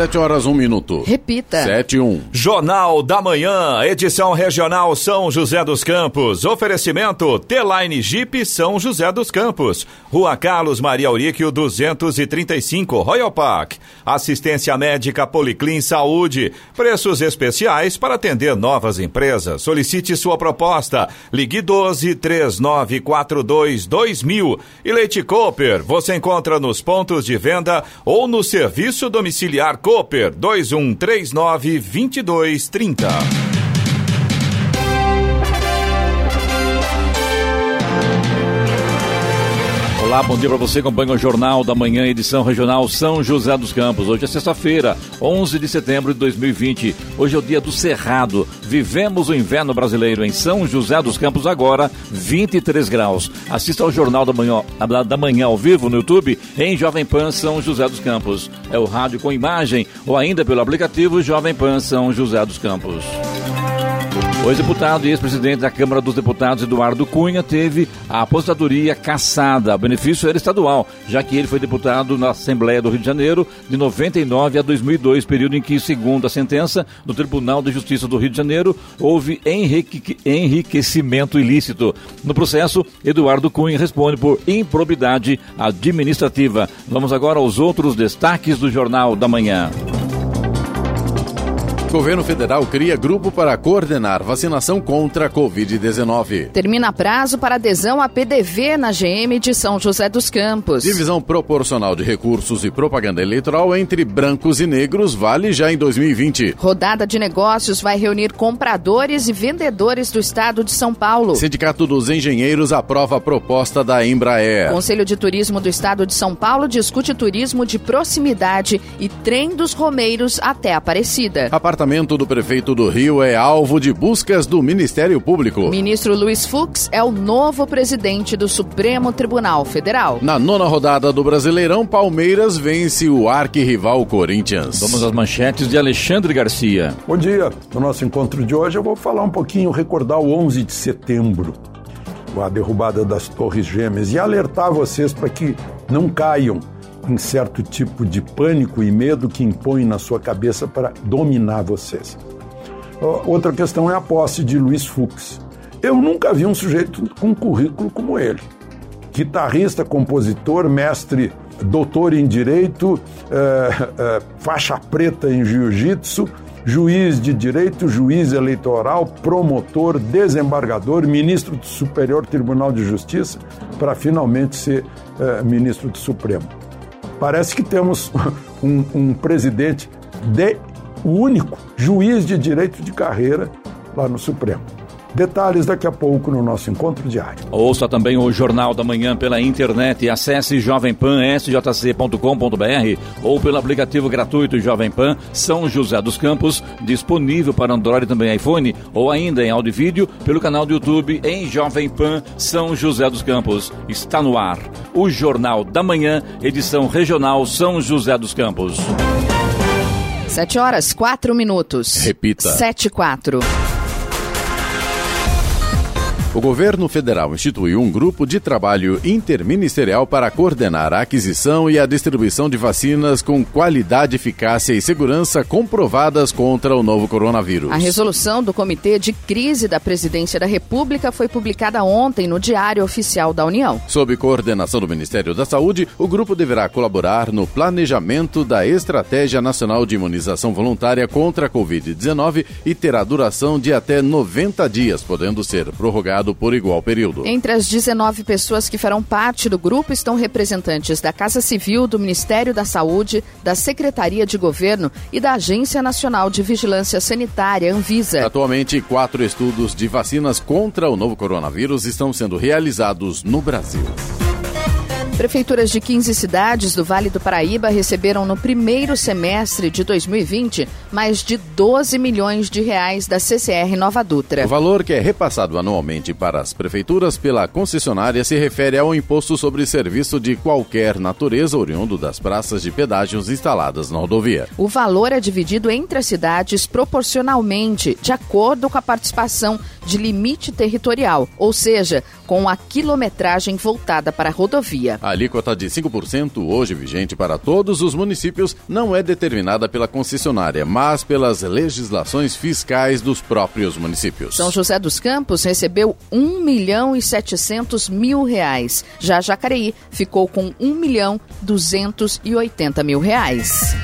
Sete horas, um minuto. Repita. Sete, um. Jornal da Manhã, edição regional São José dos Campos. Oferecimento T-Line Jeep São José dos Campos. Rua Carlos Maria Auríquio, 235, Royal Park. Assistência médica Policlin Saúde. Preços especiais para atender novas empresas. Solicite sua proposta. Ligue 12 3942 2000. E Leite Cooper, você encontra nos pontos de venda ou no serviço domiciliar Cooper 2139 2230. Olá, bom dia para você. Acompanha o Jornal da Manhã, edição regional São José dos Campos. Hoje é sexta-feira, 11 de setembro de 2020. Hoje é o dia do Cerrado. Vivemos o inverno brasileiro em São José dos Campos agora, 23 graus. Assista ao Jornal da Manhã, da manhã ao vivo no YouTube em Jovem Pan São José dos Campos. É o rádio com imagem ou ainda pelo aplicativo Jovem Pan São José dos Campos. O ex-deputado e ex-presidente da Câmara dos Deputados, Eduardo Cunha, teve a aposentadoria cassada. O benefício era estadual, já que ele foi deputado na Assembleia do Rio de Janeiro de 99 a 2002, período em que, segundo a sentença do Tribunal de Justiça do Rio de Janeiro, houve enrique enriquecimento ilícito. No processo, Eduardo Cunha responde por improbidade administrativa. Vamos agora aos outros destaques do Jornal da Manhã. Governo federal cria grupo para coordenar vacinação contra a Covid-19. Termina prazo para adesão à PDV na GM de São José dos Campos. Divisão proporcional de recursos e propaganda eleitoral entre brancos e negros vale já em 2020. Rodada de negócios vai reunir compradores e vendedores do estado de São Paulo. Sindicato dos Engenheiros aprova a proposta da Embraer. Conselho de Turismo do estado de São Paulo discute turismo de proximidade e trem dos Romeiros até Aparecida. Apartamento do prefeito do Rio é alvo de buscas do Ministério Público. Ministro Luiz Fux é o novo presidente do Supremo Tribunal Federal. Na nona rodada do Brasileirão, Palmeiras vence o arquirrival Corinthians. Vamos às manchetes de Alexandre Garcia. Bom dia. No nosso encontro de hoje eu vou falar um pouquinho, recordar o 11 de setembro, a derrubada das Torres Gêmeas e alertar vocês para que não caiam em certo tipo de pânico e medo que impõe na sua cabeça para dominar vocês. Outra questão é a posse de Luiz Fux. Eu nunca vi um sujeito com um currículo como ele. Guitarrista, compositor, mestre, doutor em direito, é, é, faixa preta em jiu-jitsu, juiz de direito, juiz eleitoral, promotor, desembargador, ministro do Superior Tribunal de Justiça, para finalmente ser é, ministro do Supremo. Parece que temos um, um presidente de único juiz de direito de carreira lá no Supremo. Detalhes daqui a pouco no nosso encontro diário. Ouça também o Jornal da Manhã pela internet. Acesse jovempan.sjc.com.br ou pelo aplicativo gratuito Jovem Pan São José dos Campos, disponível para Android e também iPhone, ou ainda em áudio e vídeo pelo canal do YouTube em Jovem Pan São José dos Campos. Está no ar o Jornal da Manhã, edição regional São José dos Campos. Sete horas, quatro minutos. Repita. Sete, quatro. O governo federal instituiu um grupo de trabalho interministerial para coordenar a aquisição e a distribuição de vacinas com qualidade, eficácia e segurança comprovadas contra o novo coronavírus. A resolução do Comitê de Crise da Presidência da República foi publicada ontem no Diário Oficial da União. Sob coordenação do Ministério da Saúde, o grupo deverá colaborar no planejamento da Estratégia Nacional de Imunização Voluntária contra a Covid-19 e terá duração de até 90 dias, podendo ser por igual período. Entre as 19 pessoas que farão parte do grupo estão representantes da Casa Civil, do Ministério da Saúde, da Secretaria de Governo e da Agência Nacional de Vigilância Sanitária, Anvisa. Atualmente, quatro estudos de vacinas contra o novo coronavírus estão sendo realizados no Brasil. Prefeituras de 15 cidades do Vale do Paraíba receberam no primeiro semestre de 2020 mais de 12 milhões de reais da CCR Nova Dutra. O valor que é repassado anualmente para as prefeituras pela concessionária se refere ao imposto sobre serviço de qualquer natureza oriundo das praças de pedágios instaladas na rodovia. O valor é dividido entre as cidades proporcionalmente, de acordo com a participação de limite territorial, ou seja, com a quilometragem voltada para a rodovia. A alíquota de 5%, hoje vigente para todos os municípios, não é determinada pela concessionária, mas pelas legislações fiscais dos próprios municípios. São José dos Campos recebeu 1 milhão e 700 mil reais. Já Jacareí ficou com 1 milhão 280 mil reais.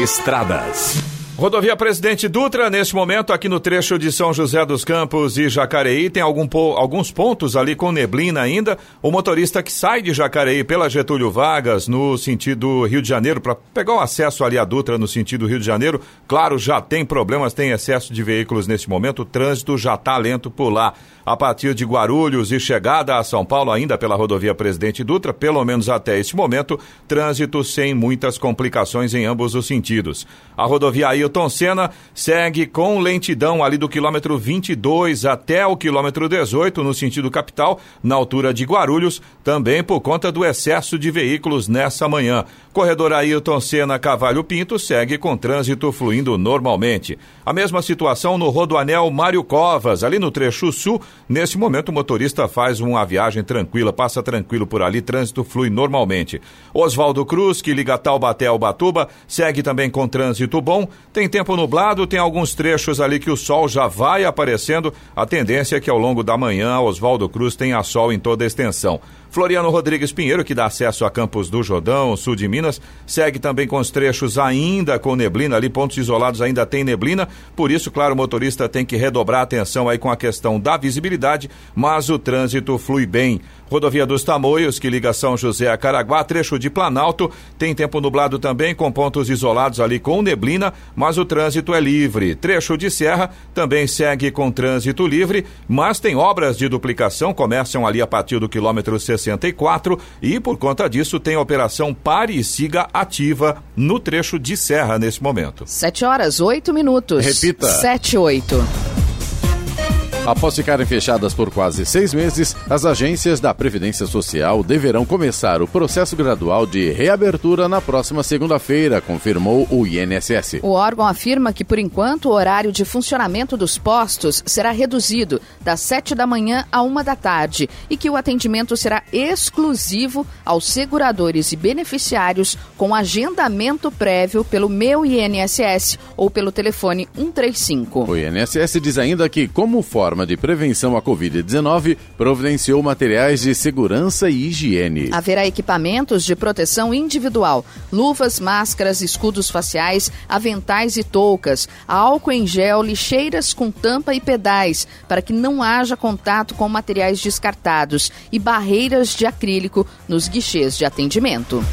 Estradas. Rodovia Presidente Dutra, neste momento, aqui no trecho de São José dos Campos e Jacareí, tem algum alguns pontos ali com neblina ainda. O motorista que sai de Jacareí pela Getúlio Vargas, no sentido Rio de Janeiro, para pegar o acesso ali à Dutra no sentido Rio de Janeiro, claro, já tem problemas, tem excesso de veículos neste momento, o trânsito já está lento por lá. A partir de Guarulhos e chegada a São Paulo, ainda pela rodovia Presidente Dutra, pelo menos até este momento, trânsito sem muitas complicações em ambos os sentidos. A rodovia Ailton Senna segue com lentidão ali do quilômetro 22 até o quilômetro 18, no sentido capital, na altura de Guarulhos, também por conta do excesso de veículos nessa manhã. Corredor Ailton Senna Cavalho Pinto segue com trânsito fluindo normalmente. A mesma situação no Rodoanel Mário Covas, ali no trecho sul. Neste momento, o motorista faz uma viagem tranquila, passa tranquilo por ali, trânsito flui normalmente. Oswaldo Cruz, que liga Taubaté ao Batuba, segue também com trânsito bom. Tem tempo nublado, tem alguns trechos ali que o sol já vai aparecendo. A tendência é que ao longo da manhã, Oswaldo Cruz tenha sol em toda a extensão. Floriano Rodrigues Pinheiro, que dá acesso a Campos do Jordão, sul de Minas, segue também com os trechos ainda com neblina, ali pontos isolados ainda tem neblina, por isso, claro, o motorista tem que redobrar atenção aí com a questão da visibilidade, mas o trânsito flui bem. Rodovia dos Tamoios, que liga São José a Caraguá, trecho de Planalto, tem tempo nublado também, com pontos isolados ali com neblina, mas o trânsito é livre. Trecho de Serra também segue com trânsito livre, mas tem obras de duplicação, começam ali a partir do quilômetro 64 e, por conta disso, tem a operação Pare e Siga ativa no trecho de Serra nesse momento. 7 horas, 8 minutos. Repita. 7 8. Após ficarem fechadas por quase seis meses, as agências da Previdência Social deverão começar o processo gradual de reabertura na próxima segunda-feira, confirmou o INSS. O órgão afirma que, por enquanto, o horário de funcionamento dos postos será reduzido das sete da manhã a uma da tarde e que o atendimento será exclusivo aos seguradores e beneficiários com agendamento prévio pelo meu INSS ou pelo telefone 135. O INSS diz ainda que, como forma de prevenção à Covid-19, providenciou materiais de segurança e higiene. Haverá equipamentos de proteção individual, luvas, máscaras, escudos faciais, aventais e toucas, álcool em gel, lixeiras com tampa e pedais, para que não haja contato com materiais descartados e barreiras de acrílico nos guichês de atendimento.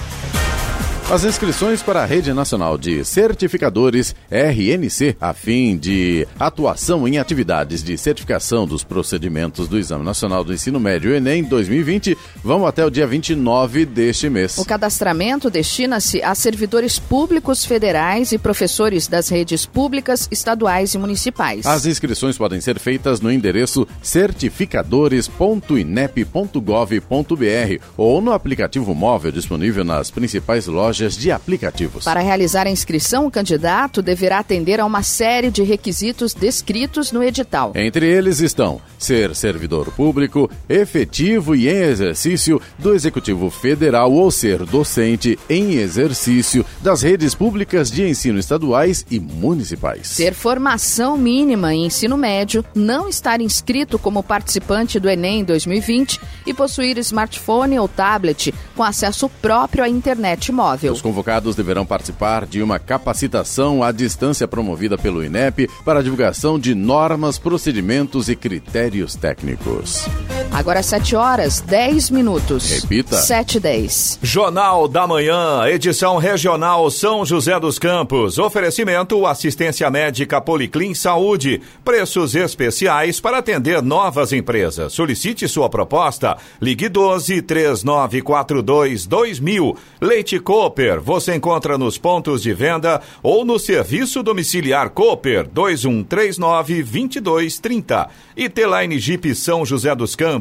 As inscrições para a Rede Nacional de Certificadores, RNC, a fim de atuação em atividades de certificação dos procedimentos do Exame Nacional do Ensino Médio Enem 2020, vão até o dia 29 deste mês. O cadastramento destina-se a servidores públicos federais e professores das redes públicas, estaduais e municipais. As inscrições podem ser feitas no endereço certificadores.inep.gov.br ou no aplicativo móvel disponível nas principais lojas lojas de aplicativos. Para realizar a inscrição, o candidato deverá atender a uma série de requisitos descritos no edital. Entre eles estão ser servidor público, efetivo e em exercício do Executivo Federal ou ser docente em exercício das redes públicas de ensino estaduais e municipais. Ter formação mínima em ensino médio, não estar inscrito como participante do Enem 2020 e possuir smartphone ou tablet com acesso próprio à internet móvel. Os convocados deverão participar de uma capacitação à distância promovida pelo INEP para a divulgação de normas, procedimentos e critérios técnicos. Agora 7 horas, 10 minutos. Repita. 7 e 10. Jornal da Manhã, edição regional São José dos Campos. Oferecimento assistência médica Policlin Saúde. Preços especiais para atender novas empresas. Solicite sua proposta. Ligue 12 3942 2000. Leite Cooper, você encontra nos pontos de venda ou no serviço domiciliar Cooper 2139 2230. E Teline Jeep São José dos Campos,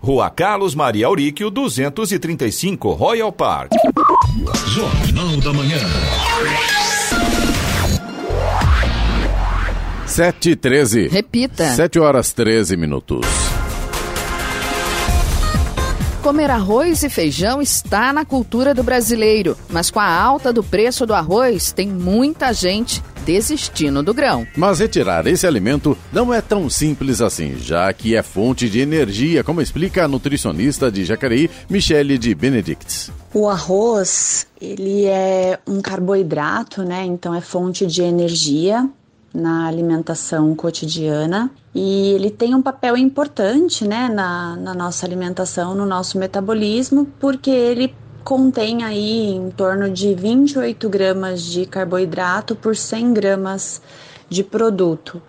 Rua Carlos Maria Auríquio 235, Royal Park. Jornal da Manhã. 7 e 13. Repita. 7 horas 13 minutos. Comer arroz e feijão está na cultura do brasileiro, mas com a alta do preço do arroz, tem muita gente desistindo do grão. Mas retirar esse alimento não é tão simples assim, já que é fonte de energia, como explica a nutricionista de Jacareí, Michele de Benedicts. O arroz, ele é um carboidrato, né? Então é fonte de energia na alimentação cotidiana e ele tem um papel importante né, na, na nossa alimentação, no nosso metabolismo, porque ele contém aí em torno de 28 gramas de carboidrato por 100 gramas de produto.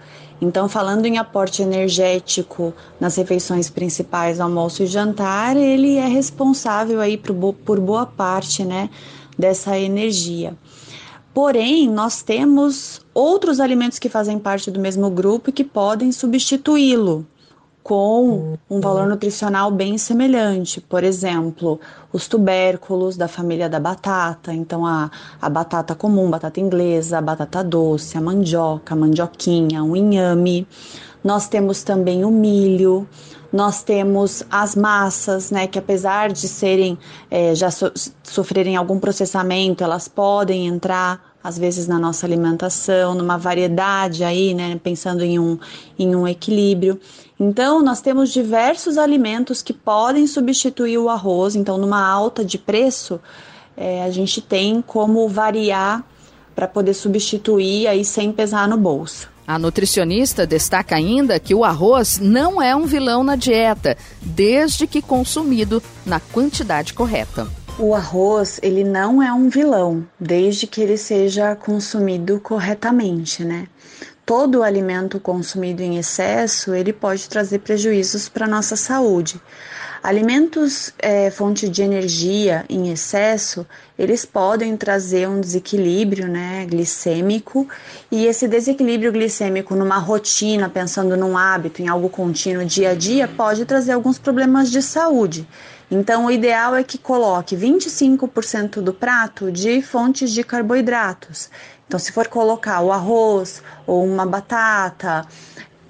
Então, falando em aporte energético nas refeições principais, almoço e jantar, ele é responsável aí por, boa parte né, dessa energia. Porém, nós temos outros alimentos que fazem parte do mesmo grupo e que podem substituí-lo com um valor nutricional bem semelhante. Por exemplo, os tubérculos da família da batata, então a, a batata comum, batata inglesa, a batata doce, a mandioca, a mandioquinha, o inhame. Nós temos também o milho, nós temos as massas, né, que apesar de serem é, já so, sofrerem algum processamento, elas podem entrar às vezes na nossa alimentação, numa variedade aí, né, pensando em um, em um equilíbrio. Então, nós temos diversos alimentos que podem substituir o arroz. Então, numa alta de preço, é, a gente tem como variar para poder substituir aí sem pesar no bolso. A nutricionista destaca ainda que o arroz não é um vilão na dieta, desde que consumido na quantidade correta. O arroz, ele não é um vilão, desde que ele seja consumido corretamente, né? Todo alimento consumido em excesso, ele pode trazer prejuízos para nossa saúde. Alimentos é, fonte de energia em excesso, eles podem trazer um desequilíbrio né, glicêmico e esse desequilíbrio glicêmico numa rotina, pensando num hábito, em algo contínuo dia a dia, pode trazer alguns problemas de saúde. Então, o ideal é que coloque 25% do prato de fontes de carboidratos. Então, se for colocar o arroz ou uma batata,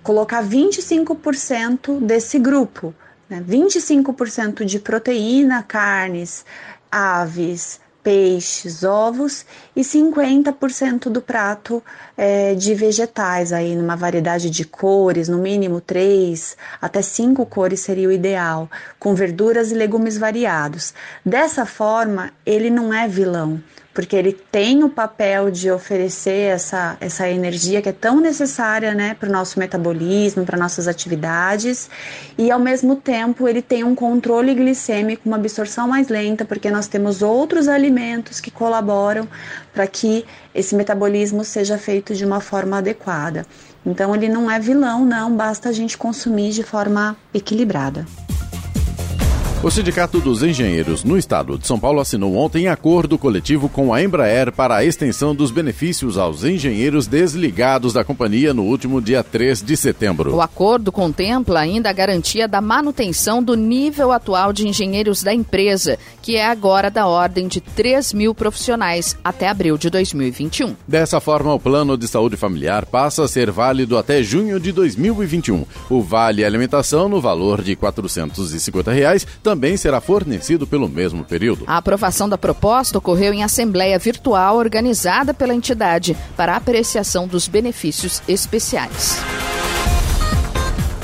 colocar 25% desse grupo, né? 25% de proteína, carnes, aves, peixes, ovos e 50% do prato é, de vegetais, aí numa variedade de cores, no mínimo três até cinco cores seria o ideal, com verduras e legumes variados. Dessa forma, ele não é vilão, porque ele tem o papel de oferecer essa, essa energia que é tão necessária né, para o nosso metabolismo, para nossas atividades, e ao mesmo tempo ele tem um controle glicêmico, uma absorção mais lenta, porque nós temos outros alimentos que colaboram para que esse metabolismo seja feito de uma forma adequada. Então ele não é vilão, não, basta a gente consumir de forma equilibrada. O Sindicato dos Engenheiros no Estado de São Paulo assinou ontem acordo coletivo com a Embraer para a extensão dos benefícios aos engenheiros desligados da companhia no último dia 3 de setembro. O acordo contempla ainda a garantia da manutenção do nível atual de engenheiros da empresa, que é agora da ordem de 3 mil profissionais até abril de 2021. Dessa forma, o plano de saúde familiar passa a ser válido até junho de 2021. O Vale Alimentação, no valor de 450 reais, também será fornecido pelo mesmo período. A aprovação da proposta ocorreu em assembleia virtual organizada pela entidade para apreciação dos benefícios especiais.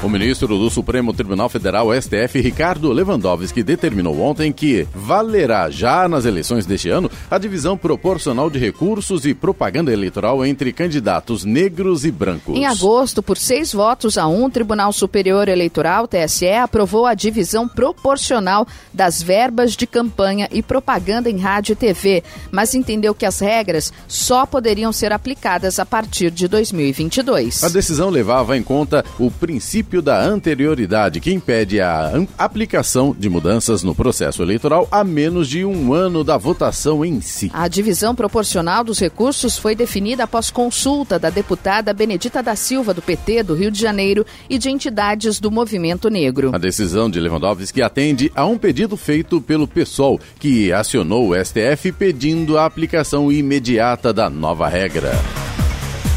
O ministro do Supremo Tribunal Federal, STF, Ricardo Lewandowski, determinou ontem que valerá já nas eleições deste ano a divisão proporcional de recursos e propaganda eleitoral entre candidatos negros e brancos. Em agosto, por seis votos a um, o Tribunal Superior Eleitoral, TSE, aprovou a divisão proporcional das verbas de campanha e propaganda em rádio e TV, mas entendeu que as regras só poderiam ser aplicadas a partir de 2022. A decisão levava em conta o princípio princípio da anterioridade, que impede a aplicação de mudanças no processo eleitoral a menos de um ano da votação em si. A divisão proporcional dos recursos foi definida após consulta da deputada Benedita da Silva, do PT do Rio de Janeiro, e de entidades do movimento negro. A decisão de Lewandowski atende a um pedido feito pelo PSOL, que acionou o STF pedindo a aplicação imediata da nova regra.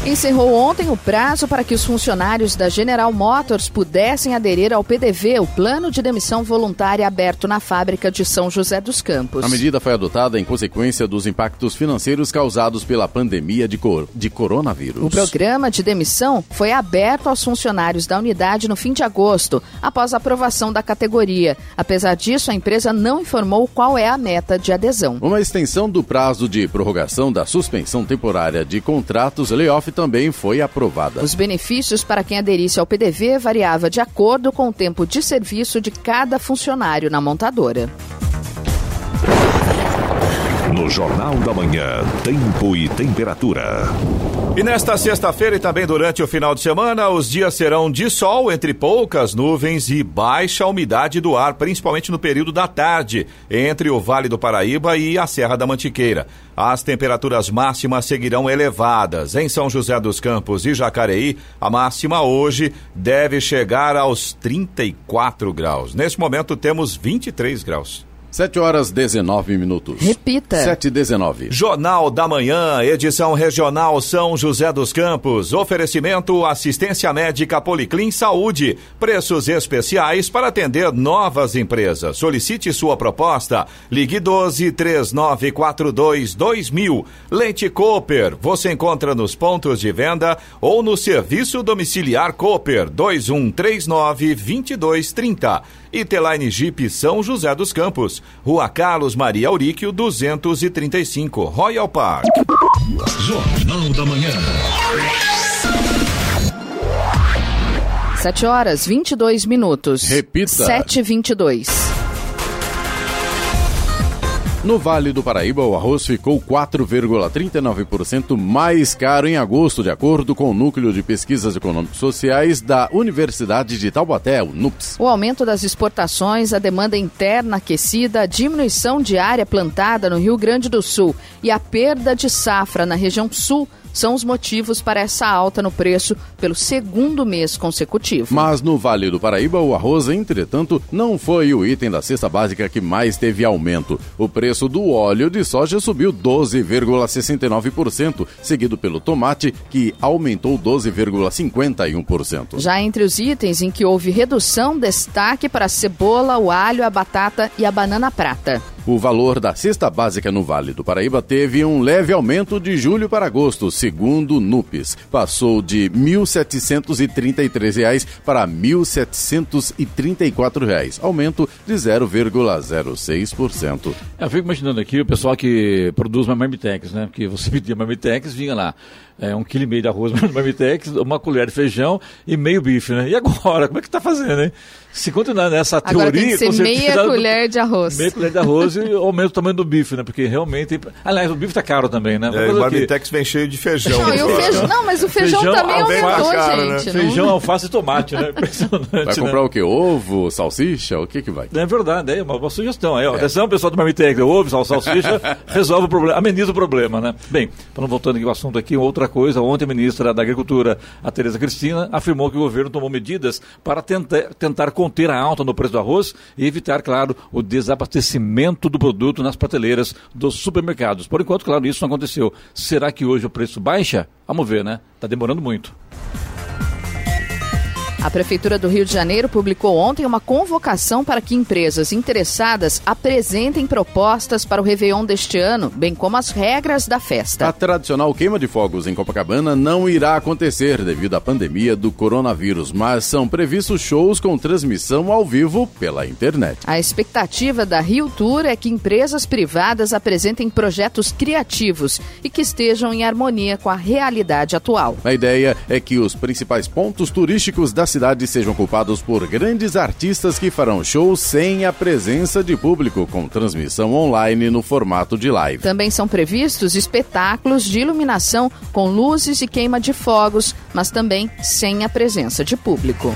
Encerrou ontem o prazo para que os funcionários da General Motors pudessem aderir ao PDV, o plano de demissão voluntária aberto na fábrica de São José dos Campos. A medida foi adotada em consequência dos impactos financeiros causados pela pandemia de, cor de coronavírus. O programa de demissão foi aberto aos funcionários da unidade no fim de agosto, após a aprovação da categoria. Apesar disso, a empresa não informou qual é a meta de adesão. Uma extensão do prazo de prorrogação da suspensão temporária de contratos layoff também foi aprovada. Os benefícios para quem aderisse ao PDV variava de acordo com o tempo de serviço de cada funcionário na montadora. No Jornal da Manhã, Tempo e Temperatura. E nesta sexta-feira e também durante o final de semana, os dias serão de sol, entre poucas nuvens e baixa umidade do ar, principalmente no período da tarde, entre o Vale do Paraíba e a Serra da Mantiqueira. As temperaturas máximas seguirão elevadas. Em São José dos Campos e Jacareí, a máxima hoje deve chegar aos 34 graus. Neste momento temos 23 graus. 7 horas 19 minutos. Repita. 7 e 19. Jornal da Manhã, edição regional São José dos Campos. Oferecimento assistência médica Policlin Saúde. Preços especiais para atender novas empresas. Solicite sua proposta. Ligue 12 3942 2000. Leite Cooper. Você encontra nos pontos de venda ou no serviço domiciliar Cooper 2139 2230. E Teline Jeep São José dos Campos. Rua Carlos Maria Auríquio, 235, Royal Park. Jornal da Manhã. 7 horas 22 minutos. Repita. 7 e 22 No Vale do Paraíba, o arroz ficou 4,39% mais caro em agosto, de acordo com o Núcleo de Pesquisas Econômicos Sociais da Universidade de Taubaté, o NUPS. O aumento das exportações, a demanda interna aquecida, a diminuição de área plantada no Rio Grande do Sul e a perda de safra na região sul são os motivos para essa alta no preço pelo segundo mês consecutivo. Mas no Vale do Paraíba, o arroz, entretanto, não foi o item da cesta básica que mais teve aumento. O preço do óleo de soja subiu 12,69%, seguido pelo tomate, que aumentou 12,51%. Já entre os itens em que houve redução, destaque para a cebola, o alho, a batata e a banana prata. O valor da cesta básica no Vale do Paraíba teve um leve aumento de julho para agosto, segundo o NUPES. Passou de R$ 1.733 para R$ 1.734, aumento de 0,06%. Eu fico imaginando aqui o pessoal que produz marmitex, né? Porque você pedia marmitex, vinha lá é, um quilo e meio de arroz marmitex, uma colher de feijão e meio bife, né? E agora, como é que tá fazendo, hein? Se continuar nessa Agora teoria... tem que ser meia colher de arroz. Meia colher de arroz e aumenta o tamanho do bife, né? Porque realmente... Aliás, o bife tá caro também, né? É, o Marmitex vem cheio de feijão. Não, o feijão, não mas o feijão, Feijão, também aumentou, cara, né? gente. Feijão, alface e tomate, né? Impressionante, Vai comprar né? o quê? Ovo, salsicha? O que que vai? É verdade, é uma boa sugestão. Aí, ó, Atenção, pessoal do Marmitex, ovo, sal, salsicha, resolve o problema, ameniza o problema, né? Bem, então voltando aqui ao assunto aqui, outra coisa, ontem a ministra da Agricultura, a Tereza Cristina, afirmou que o governo tomou medidas para tentar, tentar conter a alta no preço do arroz e evitar, claro, o desabastecimento do produto nas prateleiras dos supermercados. Por enquanto, claro, isso não aconteceu. Será que hoje o preço baixa? Vamos ver, né? Está demorando muito. A Prefeitura do Rio de Janeiro publicou ontem uma convocação para que empresas interessadas apresentem propostas para o Réveillon deste ano, bem como as regras da festa. A tradicional queima de fogos em Copacabana não irá acontecer devido à pandemia do coronavírus, mas são previstos shows com transmissão ao vivo pela internet. A expectativa da Rio Tour é que empresas privadas apresentem projetos criativos e que estejam em harmonia com a realidade atual. A ideia é que os principais pontos turísticos da cidade sejam ocupados por grandes artistas que farão shows sem a presença de público, com transmissão online no formato de live. Também são previstos espetáculos de iluminação com luzes e queima de fogos, mas também sem a presença de público.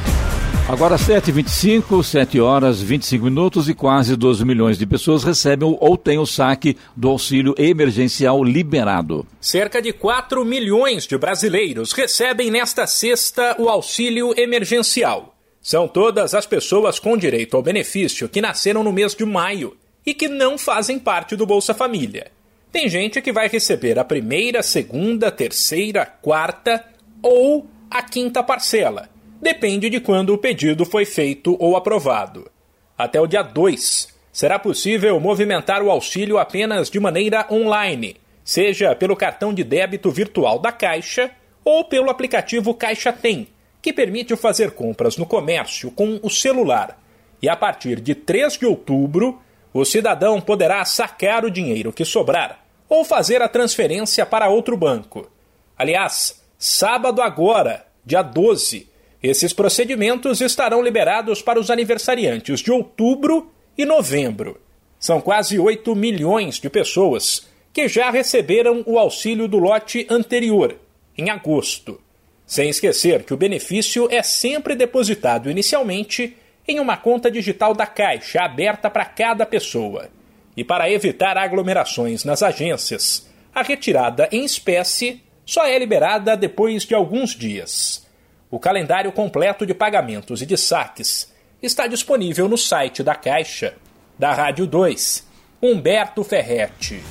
Agora 7h25, 7 horas 25 minutos e quase 12 milhões de pessoas recebem ou têm o saque do auxílio emergencial liberado. Cerca de 4 milhões de brasileiros recebem nesta sexta o auxílio emergencial. São todas as pessoas com direito ao benefício que nasceram no mês de maio e que não fazem parte do Bolsa Família. Tem gente que vai receber a primeira, segunda, terceira, quarta ou a quinta parcela. Depende de quando o pedido foi feito ou aprovado. Até o dia 2, será possível movimentar o auxílio apenas de maneira online, seja pelo cartão de débito virtual da Caixa ou pelo aplicativo Caixa Tem, que permite fazer compras no comércio com o celular. E a partir de 3 de outubro, o cidadão poderá sacar o dinheiro que sobrar ou fazer a transferência para outro banco. Aliás, sábado agora, dia 12, esses procedimentos estarão liberados para os aniversariantes de outubro e novembro. São quase 8 milhões de pessoas que já receberam o auxílio do lote anterior, em agosto. Sem esquecer que o benefício é sempre depositado inicialmente em uma conta digital da Caixa aberta para cada pessoa. E para evitar aglomerações nas agências, a retirada em espécie só é liberada depois de alguns dias. O calendário completo de pagamentos e de saques está disponível no site da Caixa. Da Rádio 2, Humberto Ferretti.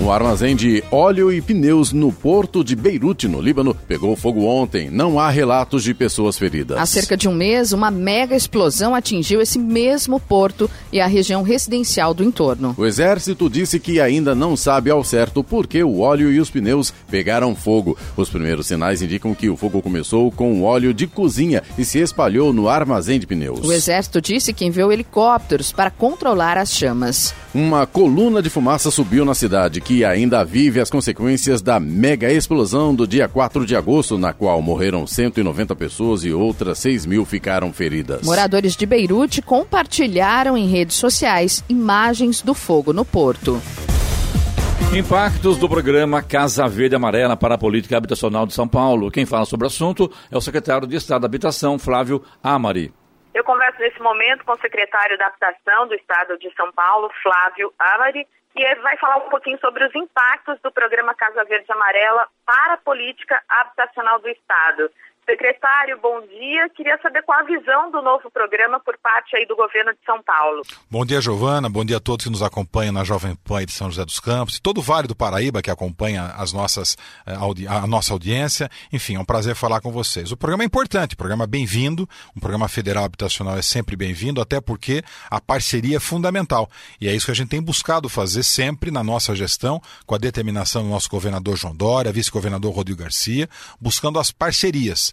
Um armazém de óleo e pneus no porto de Beirute, no Líbano, pegou fogo ontem. Não há relatos de pessoas feridas. Há cerca de um mês, uma mega explosão atingiu esse mesmo porto e a região residencial do entorno. O exército disse que ainda não sabe ao certo por que o óleo e os pneus pegaram fogo. Os primeiros sinais indicam que o fogo começou com óleo de cozinha e se espalhou no armazém de pneus. O exército disse que enviou helicópteros para controlar as chamas. Uma coluna de fumaça subiu na cidade que ainda vive as consequências da mega explosão do dia 4 de agosto, na qual morreram 190 pessoas e outras 6 mil ficaram feridas. Moradores de Beirute compartilharam em redes sociais imagens do fogo no porto. Impactos do programa Casa Verde Amarela para a Política Habitacional de São Paulo. Quem fala sobre o assunto é o secretário de Estado da Habitação, Flávio Amari. Eu converso nesse momento com o secretário da Habitação do Estado de São Paulo, Flávio Amari, e vai falar um pouquinho sobre os impactos do programa Casa Verde Amarela para a política habitacional do Estado. Secretário, bom dia. Queria saber qual a visão do novo programa por parte aí do governo de São Paulo. Bom dia, Giovana. Bom dia a todos que nos acompanham na Jovem Pan de São José dos Campos e todo o Vale do Paraíba que acompanha as nossas, eh, a nossa audiência. Enfim, é um prazer falar com vocês. O programa é importante, o programa é bem-vindo, um programa federal habitacional é sempre bem-vindo, até porque a parceria é fundamental. E é isso que a gente tem buscado fazer sempre na nossa gestão, com a determinação do nosso governador João Dória, vice-governador Rodrigo Garcia, buscando as parcerias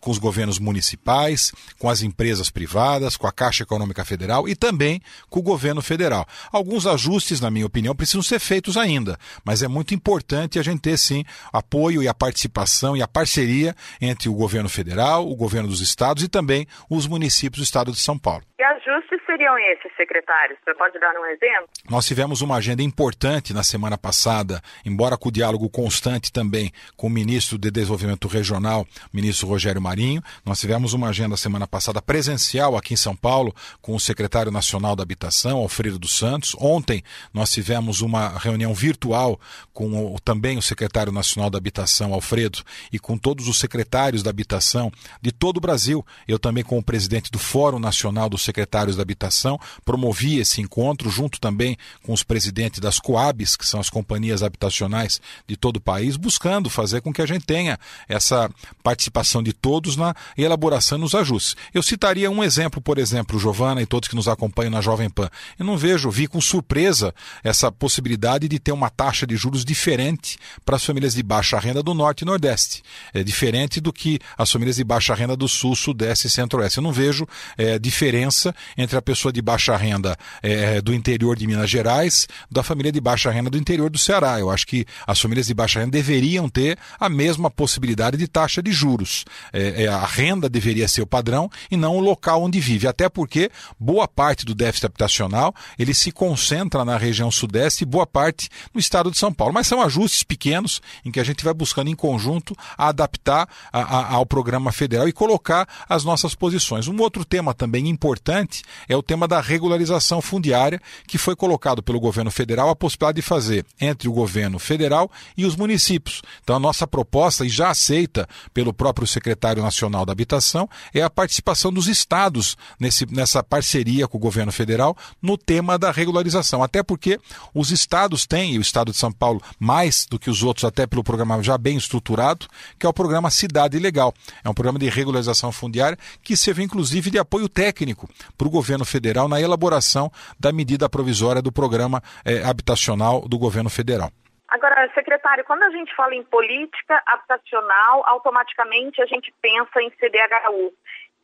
com os governos municipais, com as empresas privadas, com a Caixa Econômica Federal e também com o governo federal. Alguns ajustes, na minha opinião, precisam ser feitos ainda, mas é muito importante a gente ter sim apoio e a participação e a parceria entre o governo federal, o governo dos estados e também os municípios do estado de São Paulo. Que ajustes seriam esses, secretários? Você pode dar um exemplo? Nós tivemos uma agenda importante na semana passada, embora com o diálogo constante também com o ministro de Desenvolvimento Regional, ministro Rogério Marinho. Nós tivemos uma agenda semana passada presencial aqui em São Paulo com o secretário nacional da Habitação, Alfredo dos Santos. Ontem nós tivemos uma reunião virtual com o, também o secretário nacional da Habitação, Alfredo, e com todos os secretários da Habitação de todo o Brasil. Eu também com o presidente do Fórum Nacional dos Secretários da Habitação promovi esse encontro junto também com os presidentes das Coabs, que são as companhias habitacionais de todo o país, buscando fazer com que a gente tenha essa participação de todos na elaboração dos ajustes. Eu citaria um exemplo, por exemplo, Giovana e todos que nos acompanham na Jovem Pan. Eu não vejo, vi com surpresa essa possibilidade de ter uma taxa de juros diferente para as famílias de baixa renda do Norte e Nordeste. É diferente do que as famílias de baixa renda do Sul, Sudeste e Centro-Oeste. Eu não vejo é, diferença entre a pessoa de baixa renda é, do interior de Minas Gerais da família de baixa renda do interior do Ceará. Eu acho que as famílias de baixa renda deveriam ter a mesma possibilidade de taxa de juros. É, é, a renda deveria ser o padrão e não o local onde vive, até porque boa parte do déficit habitacional ele se concentra na região sudeste e boa parte no estado de São Paulo. Mas são ajustes pequenos em que a gente vai buscando em conjunto adaptar a, a, ao programa federal e colocar as nossas posições. Um outro tema também importante é o tema da regularização fundiária, que foi colocado pelo governo federal a possibilidade de fazer entre o governo federal e os municípios. Então, a nossa proposta, e já aceita pelo próprio secretário nacional da Habitação, é a participação dos estados nesse, nessa parceria com o governo federal no tema da regularização. Até porque os estados têm, e o estado de São Paulo mais do que os outros, até pelo programa já bem estruturado, que é o programa Cidade Legal. É um programa de regularização fundiária que serve inclusive de apoio técnico para o governo federal na elaboração da medida provisória do programa eh, habitacional do governo federal. Agora, secretário, quando a gente fala em política habitacional, automaticamente a gente pensa em CDHU.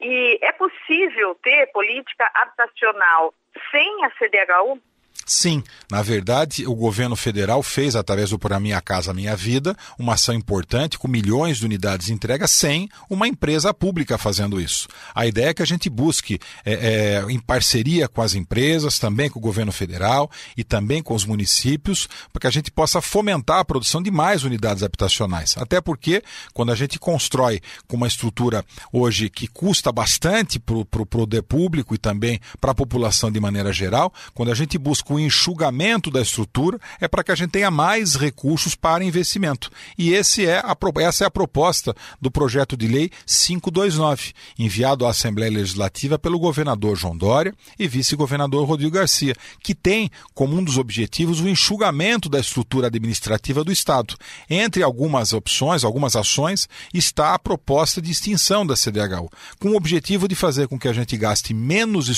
E é possível ter política habitacional sem a CDHU? Sim, na verdade, o governo federal fez, através do programa Minha Casa Minha Vida, uma ação importante com milhões de unidades de entrega sem uma empresa pública fazendo isso. A ideia é que a gente busque, é, é, em parceria com as empresas, também com o governo federal e também com os municípios, para que a gente possa fomentar a produção de mais unidades habitacionais. Até porque, quando a gente constrói com uma estrutura hoje que custa bastante para o poder público e também para a população de maneira geral, quando a gente busca o enxugamento da estrutura é para que a gente tenha mais recursos para investimento. E esse é a, essa é a proposta do projeto de lei 529, enviado à Assembleia Legislativa pelo governador João Dória e vice-governador Rodrigo Garcia, que tem como um dos objetivos o enxugamento da estrutura administrativa do Estado. Entre algumas opções, algumas ações, está a proposta de extinção da CDHU, com o objetivo de fazer com que a gente gaste menos,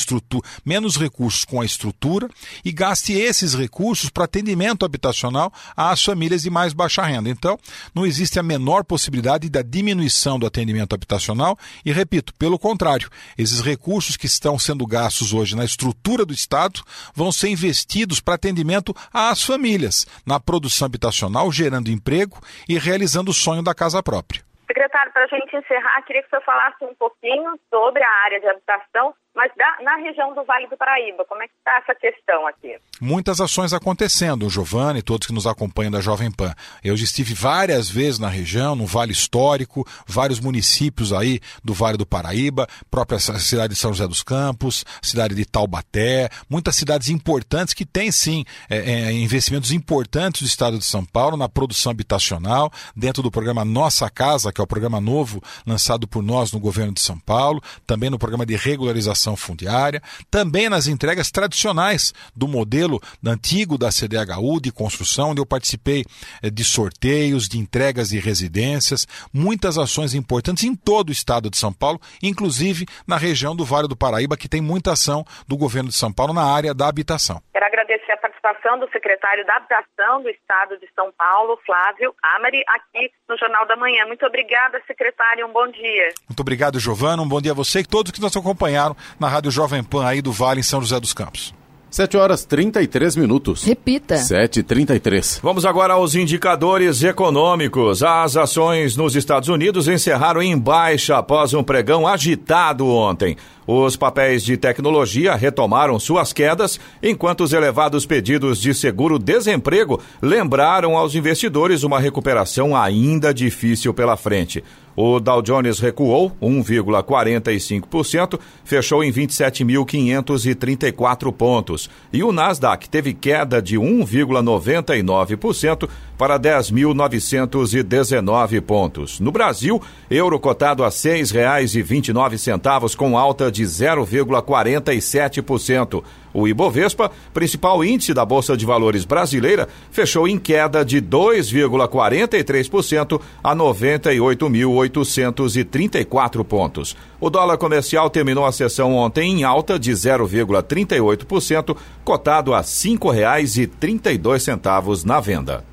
menos recursos com a estrutura e gaste esses recursos para atendimento habitacional às famílias de mais baixa renda. Então, não existe a menor possibilidade da diminuição do atendimento habitacional e, repito, pelo contrário, esses recursos que estão sendo gastos hoje na estrutura do Estado vão ser investidos para atendimento às famílias, na produção habitacional, gerando emprego e realizando o sonho da casa própria. Secretário, para a gente encerrar, queria que senhor falasse um pouquinho sobre a área de habitação mas da, na região do Vale do Paraíba, como é que está essa questão aqui? Muitas ações acontecendo, Giovanni, todos que nos acompanham da Jovem Pan. Eu estive várias vezes na região, no Vale Histórico, vários municípios aí do Vale do Paraíba, própria cidade de São José dos Campos, cidade de Taubaté, muitas cidades importantes que têm sim é, é, investimentos importantes do estado de São Paulo na produção habitacional, dentro do programa Nossa Casa, que é o programa novo lançado por nós no governo de São Paulo, também no programa de regularização fundiária, também nas entregas tradicionais do modelo antigo da CDHU de construção, onde eu participei eh, de sorteios, de entregas de residências, muitas ações importantes em todo o estado de São Paulo, inclusive na região do Vale do Paraíba, que tem muita ação do governo de São Paulo na área da habitação. Quero agradecer a participação do secretário da Habitação do Estado de São Paulo, Flávio Amari, aqui no Jornal da Manhã. Muito obrigada, secretário, um bom dia. Muito obrigado, Giovana, um bom dia a você e todos que nos acompanharam na Rádio Jovem Pan aí do Vale, em São José dos Campos. 7 horas 33 minutos. Repita. 7h33. Vamos agora aos indicadores econômicos. As ações nos Estados Unidos encerraram em baixa após um pregão agitado ontem. Os papéis de tecnologia retomaram suas quedas, enquanto os elevados pedidos de seguro-desemprego lembraram aos investidores uma recuperação ainda difícil pela frente. O Dow Jones recuou 1,45%, fechou em 27.534 pontos. E o Nasdaq teve queda de 1,99% para 10.919 pontos. No Brasil, euro cotado a R$ 6,29 com alta de 0,47%. O Ibovespa, principal índice da Bolsa de Valores brasileira, fechou em queda de 2,43% a 98.834 pontos. O dólar comercial terminou a sessão ontem em alta de 0,38%, cotado a R$ 5,32 na venda.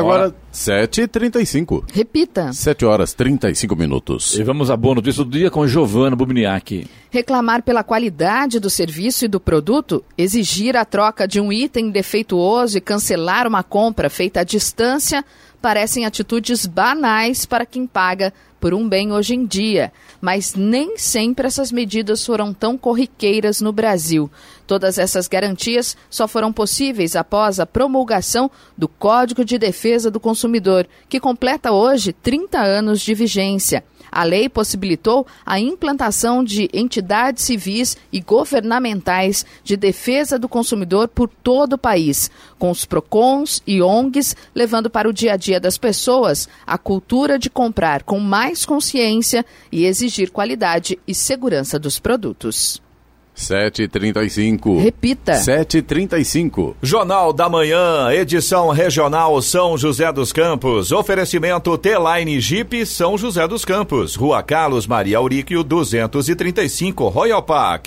Agora, 7h35. Repita. 7 horas 35 minutos. E vamos a boa notícia do dia com Giovana Bubniak. Reclamar pela qualidade do serviço e do produto, exigir a troca de um item defeituoso e cancelar uma compra feita à distância parecem atitudes banais para quem paga por um bem hoje em dia, mas nem sempre essas medidas foram tão corriqueiras no Brasil. Todas essas garantias só foram possíveis após a promulgação do Código de Defesa do Consumidor, que completa hoje 30 anos de vigência. A lei possibilitou a implantação de entidades civis e governamentais de defesa do consumidor por todo o país, com os PROCONs e ONGs levando para o dia a dia das pessoas a cultura de comprar com mais consciência e exigir qualidade e segurança dos produtos. 7h35. Repita. 7h35. Jornal da Manhã, edição regional São José dos Campos. Oferecimento T-Line Jeep São José dos Campos. Rua Carlos Maria Auríquio, 235, Royal Park.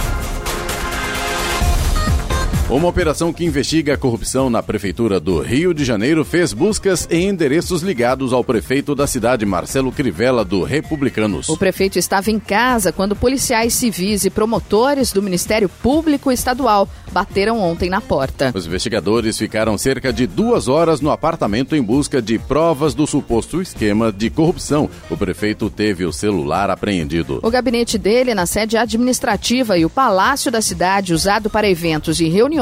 Uma operação que investiga a corrupção na Prefeitura do Rio de Janeiro fez buscas em endereços ligados ao prefeito da cidade, Marcelo Crivella, do Republicanos. O prefeito estava em casa quando policiais civis e promotores do Ministério Público Estadual bateram ontem na porta. Os investigadores ficaram cerca de duas horas no apartamento em busca de provas do suposto esquema de corrupção. O prefeito teve o celular apreendido. O gabinete dele na sede administrativa e o palácio da cidade, usado para eventos e reuniões,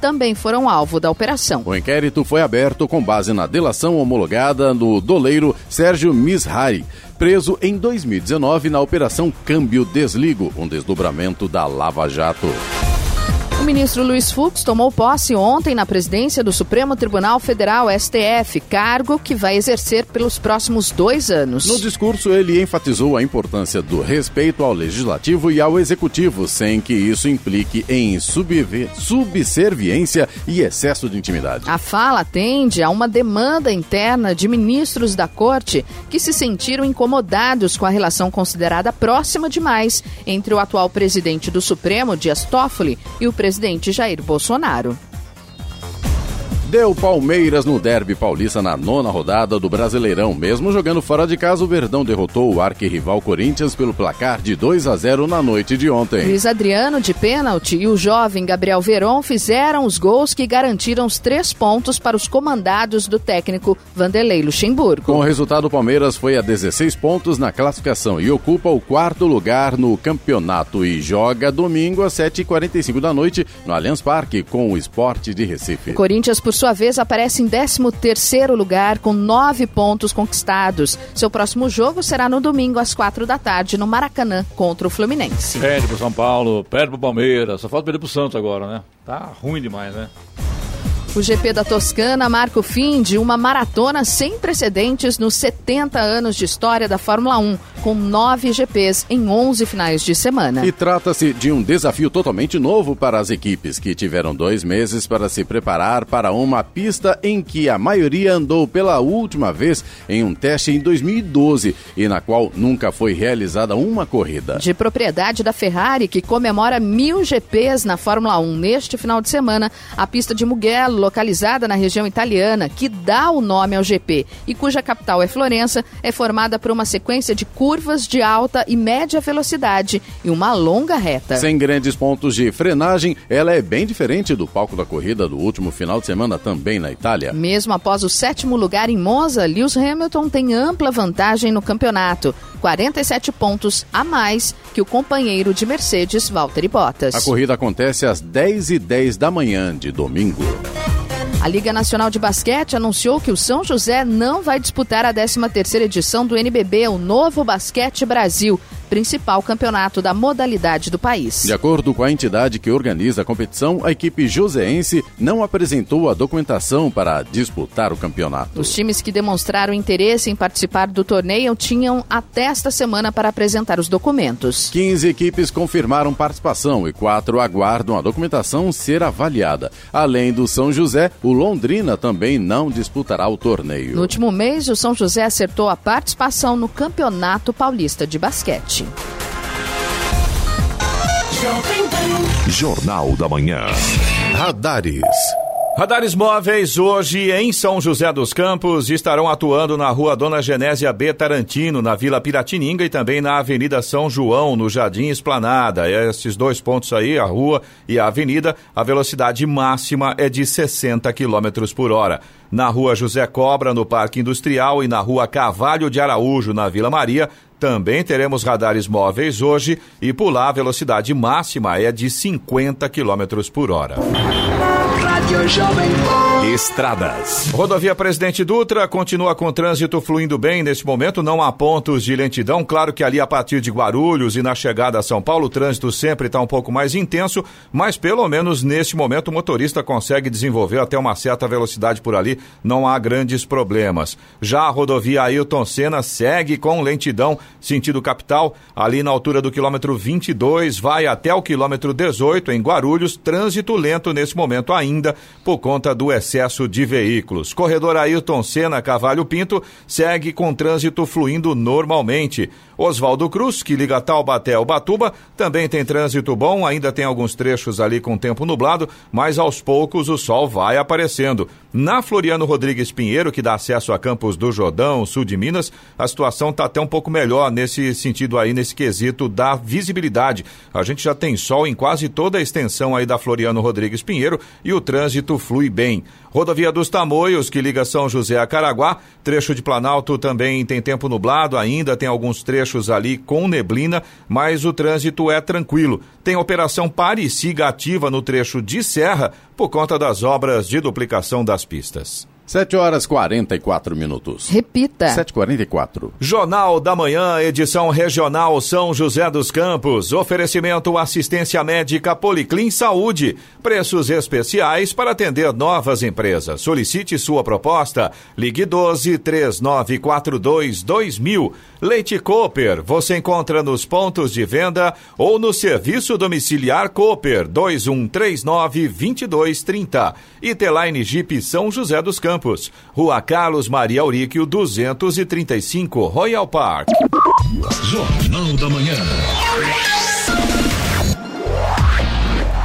também foram alvo da operação. O inquérito foi aberto com base na delação homologada no doleiro Sérgio Mishari, preso em 2019 na Operação Câmbio Desligo, um desdobramento da Lava Jato. O ministro Luiz Fux tomou posse ontem na presidência do Supremo Tribunal Federal, STF, cargo que vai exercer pelos próximos dois anos. No discurso, ele enfatizou a importância do respeito ao legislativo e ao executivo, sem que isso implique em subserviência e excesso de intimidade. A fala atende a uma demanda interna de ministros da corte que se sentiram incomodados com a relação considerada próxima demais entre o atual presidente do Supremo, Dias Toffoli, e o presidente Jair Bolsonaro. Deu Palmeiras no derby paulista na nona rodada do Brasileirão. Mesmo jogando fora de casa, o Verdão derrotou o arquirrival Corinthians pelo placar de 2 a 0 na noite de ontem. Luiz Adriano, de pênalti, e o jovem Gabriel Veron fizeram os gols que garantiram os três pontos para os comandados do técnico Vanderlei Luxemburgo. Com o resultado, o Palmeiras foi a 16 pontos na classificação e ocupa o quarto lugar no campeonato e joga domingo às 7h45 da noite no Allianz Parque com o Esporte de Recife. O Corinthians, por sua vez, aparece em 13º lugar com nove pontos conquistados. Seu próximo jogo será no domingo às quatro da tarde no Maracanã contra o Fluminense. Perde pro São Paulo, perde pro Palmeiras, só falta perder pro Santos agora, né? Tá ruim demais, né? O GP da Toscana marca o fim de uma maratona sem precedentes nos 70 anos de história da Fórmula 1, com nove GPs em 11 finais de semana. E trata-se de um desafio totalmente novo para as equipes, que tiveram dois meses para se preparar para uma pista em que a maioria andou pela última vez em um teste em 2012 e na qual nunca foi realizada uma corrida. De propriedade da Ferrari, que comemora mil GPs na Fórmula 1 neste final de semana, a pista de Mugello, localizada na região italiana, que dá o nome ao GP e cuja capital é Florença, é formada por uma sequência de curvas de alta e média velocidade e uma longa reta. Sem grandes pontos de frenagem, ela é bem diferente do palco da corrida do último final de semana também na Itália. Mesmo após o sétimo lugar em Monza, Lewis Hamilton tem ampla vantagem no campeonato, 47 pontos a mais que o companheiro de Mercedes, Valtteri Bottas. A corrida acontece às 10h10 da manhã de domingo. A Liga Nacional de Basquete anunciou que o São José não vai disputar a 13ª edição do NBB, o Novo Basquete Brasil, principal campeonato da modalidade do país. De acordo com a entidade que organiza a competição, a equipe joseense não apresentou a documentação para disputar o campeonato. Os times que demonstraram interesse em participar do torneio tinham até esta semana para apresentar os documentos. 15 equipes confirmaram participação e quatro aguardam a documentação ser avaliada. Além do São José, o Londrina também não disputará o torneio. No último mês, o São José acertou a participação no Campeonato Paulista de Basquete. Jornal da Manhã. Radares. Radares móveis hoje em São José dos Campos estarão atuando na rua Dona Genésia B. Tarantino, na Vila Piratininga e também na Avenida São João, no Jardim Esplanada. Esses dois pontos aí, a rua e a avenida, a velocidade máxima é de 60 km por hora. Na rua José Cobra, no Parque Industrial e na rua Cavalho de Araújo, na Vila Maria, também teremos radares móveis hoje e por lá a velocidade máxima é de 50 km por hora. Estradas. Rodovia Presidente Dutra continua com trânsito fluindo bem neste momento, não há pontos de lentidão. Claro que ali a partir de Guarulhos e na chegada a São Paulo o trânsito sempre está um pouco mais intenso, mas pelo menos neste momento o motorista consegue desenvolver até uma certa velocidade por ali, não há grandes problemas. Já a rodovia Ailton Senna segue com lentidão sentido capital, ali na altura do quilômetro 22, vai até o quilômetro 18 em Guarulhos, trânsito lento nesse momento ainda por conta do excesso de veículos. Corredor Ailton Senna Cavalho Pinto segue com trânsito fluindo normalmente. Oswaldo Cruz, que liga Taubaté ao Batuba, também tem trânsito bom, ainda tem alguns trechos ali com tempo nublado, mas aos poucos o sol vai aparecendo. Na Floriano Rodrigues Pinheiro, que dá acesso a Campos do Jordão, sul de Minas, a situação está até um pouco melhor nesse sentido aí, nesse quesito da visibilidade. A gente já tem sol em quase toda a extensão aí da Floriano Rodrigues Pinheiro e o trânsito flui bem. Rodovia dos Tamoios, que liga São José a Caraguá, trecho de Planalto também tem tempo nublado, ainda tem alguns trechos ali com neblina, mas o trânsito é tranquilo. Tem operação Pare e Siga ativa no trecho de Serra por conta das obras de duplicação das pistas. 7 horas 44 minutos. Repita. 7h44. Jornal da Manhã, edição regional São José dos Campos. Oferecimento assistência médica Policlin Saúde. Preços especiais para atender novas empresas. Solicite sua proposta. Ligue 12 3942 2000. Leite Cooper. Você encontra nos pontos de venda ou no serviço domiciliar Cooper 2139 2230. E Teline Jeep São José dos. Campos, Rua Carlos Maria Auríquio, 235, Royal Park. Jornal da Manhã.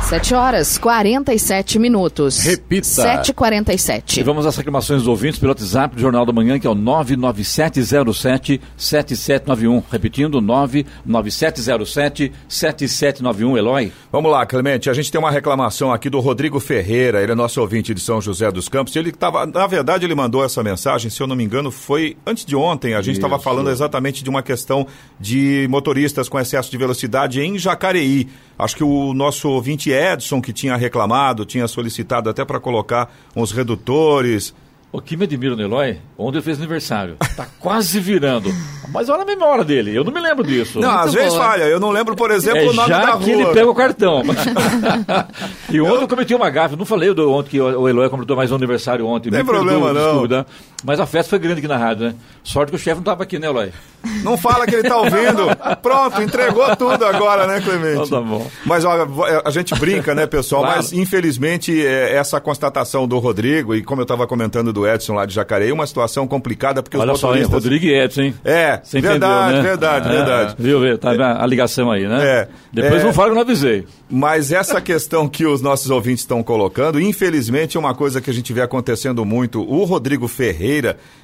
7 horas 47 minutos. Repita. 7h47. E vamos às reclamações dos ouvintes pelo WhatsApp do Jornal da Manhã, que é o 99707-7791. Repetindo, 99707-7791. Eloy? Vamos lá, Clemente. A gente tem uma reclamação aqui do Rodrigo Ferreira. Ele é nosso ouvinte de São José dos Campos. Ele estava, na verdade, ele mandou essa mensagem, se eu não me engano, foi antes de ontem. A gente estava falando exatamente de uma questão de motoristas com excesso de velocidade em Jacareí. Acho que o nosso ouvinte Edson, que tinha reclamado, tinha solicitado até para colocar uns redutores. O que me admira no Eloy, ontem ele fez aniversário. Tá quase virando. Mas olha a memória dele, eu não me lembro disso. Não, às vezes falha. Eu não lembro, por exemplo, É o nome já da que rua. ele pega o cartão. e ontem eu cometi uma gafe. Eu não falei do, ontem que o Eloy completou mais um aniversário ontem. Tem Me perdoa, problema, não. desculpa, né? Mas a festa foi grande aqui na rádio, né? Sorte que o chefe não tava aqui, né, Eloy? Não fala que ele tá ouvindo. Pronto, entregou tudo agora, né, Clemente? Então tá bom. Mas olha, a gente brinca, né, pessoal? Claro. Mas infelizmente é, essa constatação do Rodrigo, e como eu estava comentando do Edson lá de Jacareí, uma situação complicada porque Olha os só, hein? motoristas. Rodrigo e Edson, hein? É, Você verdade, entendeu, né? verdade, É, verdade. Viu, viu? Tá a a ligação aí, né? É. Depois É. não fala que eu não avisei. Mas essa questão que os nossos ouvintes estão colocando, infelizmente é uma coisa que a gente vê acontecendo muito. O Rodrigo Ferreira,